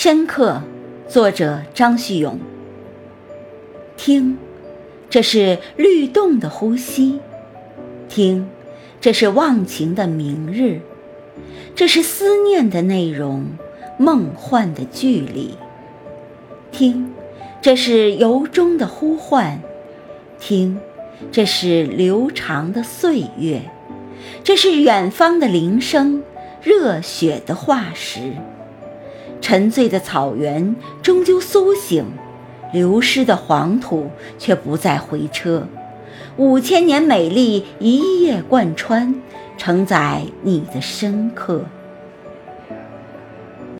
深刻，作者张旭勇。听，这是律动的呼吸；听，这是忘情的明日；这是思念的内容，梦幻的距离。听，这是由衷的呼唤；听，这是流长的岁月；这是远方的铃声，热血的化石。沉醉的草原终究苏醒，流失的黄土却不再回车。五千年美丽一夜贯穿，承载你的深刻。